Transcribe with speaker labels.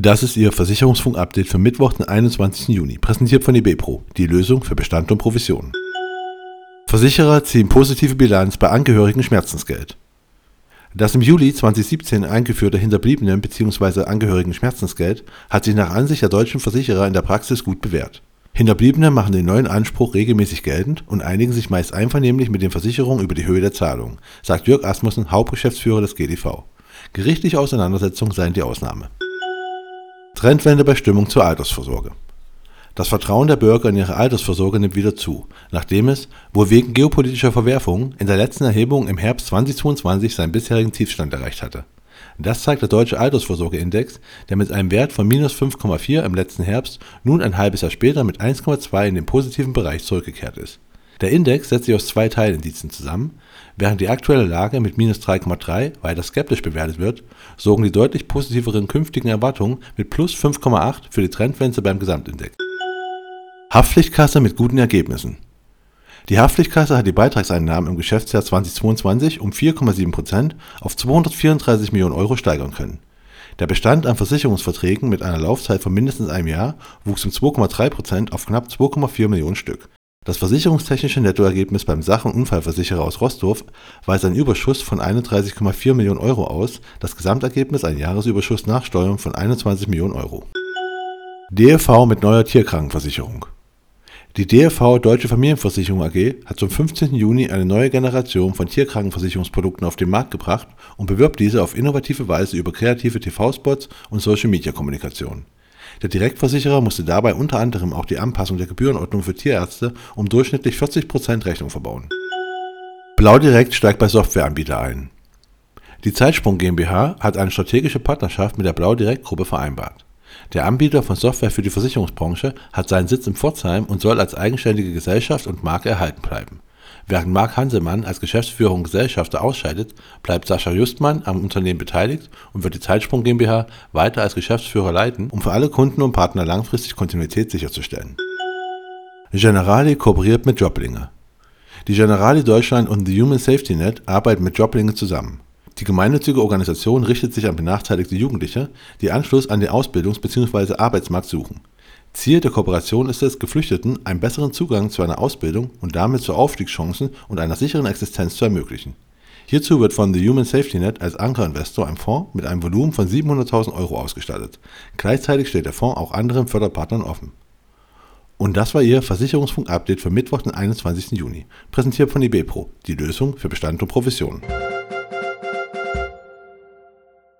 Speaker 1: Das ist Ihr Versicherungsfunk-Update für Mittwoch, den 21. Juni, präsentiert von eBepro, die Lösung für Bestand und Provision. Versicherer ziehen positive Bilanz bei Angehörigen Schmerzensgeld. Das im Juli 2017 eingeführte Hinterbliebenen bzw. Angehörigen Schmerzensgeld hat sich nach Ansicht der deutschen Versicherer in der Praxis gut bewährt. Hinterbliebene machen den neuen Anspruch regelmäßig geltend und einigen sich meist einvernehmlich mit den Versicherungen über die Höhe der Zahlung, sagt Jörg Asmussen, Hauptgeschäftsführer des GDV. Gerichtliche Auseinandersetzungen seien die Ausnahme. Trendwende bei Stimmung zur Altersvorsorge. Das Vertrauen der Bürger in ihre Altersvorsorge nimmt wieder zu, nachdem es, wohl wegen geopolitischer Verwerfungen, in der letzten Erhebung im Herbst 2022 seinen bisherigen Tiefstand erreicht hatte. Das zeigt der deutsche Altersvorsorgeindex, der mit einem Wert von minus 5,4 im letzten Herbst nun ein halbes Jahr später mit 1,2 in den positiven Bereich zurückgekehrt ist. Der Index setzt sich aus zwei Teilindizen zusammen. Während die aktuelle Lage mit minus 3,3 weiter skeptisch bewertet wird, sorgen die deutlich positiveren künftigen Erwartungen mit plus 5,8 für die Trendwende beim Gesamtindex. Haftpflichtkasse mit guten Ergebnissen. Die Haftpflichtkasse hat die Beitragseinnahmen im Geschäftsjahr 2022 um 4,7% auf 234 Millionen Euro steigern können. Der Bestand an Versicherungsverträgen mit einer Laufzeit von mindestens einem Jahr wuchs um 2,3% auf knapp 2,4 Millionen Stück. Das versicherungstechnische Nettoergebnis beim Sach- und Unfallversicherer aus Rostow weist einen Überschuss von 31,4 Millionen Euro aus, das Gesamtergebnis ein Jahresüberschuss nach Steuern von 21 Millionen Euro. DRV mit neuer Tierkrankenversicherung die DRV Deutsche Familienversicherung AG hat zum 15. Juni eine neue Generation von Tierkrankenversicherungsprodukten auf den Markt gebracht und bewirbt diese auf innovative Weise über kreative TV-Spots und Social-Media-Kommunikation. Der Direktversicherer musste dabei unter anderem auch die Anpassung der Gebührenordnung für Tierärzte um durchschnittlich 40% Rechnung verbauen. Blau Direkt steigt bei Softwareanbieter ein. Die Zeitsprung GmbH hat eine strategische Partnerschaft mit der Blau Gruppe vereinbart. Der Anbieter von Software für die Versicherungsbranche hat seinen Sitz in Pforzheim und soll als eigenständige Gesellschaft und Marke erhalten bleiben. Während Marc Hansemann als Geschäftsführer und Gesellschafter ausscheidet, bleibt Sascha Justmann am Unternehmen beteiligt und wird die Zeitsprung GmbH weiter als Geschäftsführer leiten, um für alle Kunden und Partner langfristig Kontinuität sicherzustellen. Generali kooperiert mit Joblinge. Die Generali Deutschland und The Human Safety Net arbeiten mit Joblinge zusammen. Die gemeinnützige Organisation richtet sich an benachteiligte Jugendliche, die Anschluss an den Ausbildungs- bzw. Arbeitsmarkt suchen. Ziel der Kooperation ist es, Geflüchteten einen besseren Zugang zu einer Ausbildung und damit zu Aufstiegschancen und einer sicheren Existenz zu ermöglichen. Hierzu wird von The Human Safety Net als Ankerinvestor ein Fonds mit einem Volumen von 700.000 Euro ausgestattet. Gleichzeitig steht der Fonds auch anderen Förderpartnern offen. Und das war Ihr Versicherungsfunk-Update für Mittwoch, den 21. Juni, präsentiert von eBepro, die Lösung für Bestand und Provision.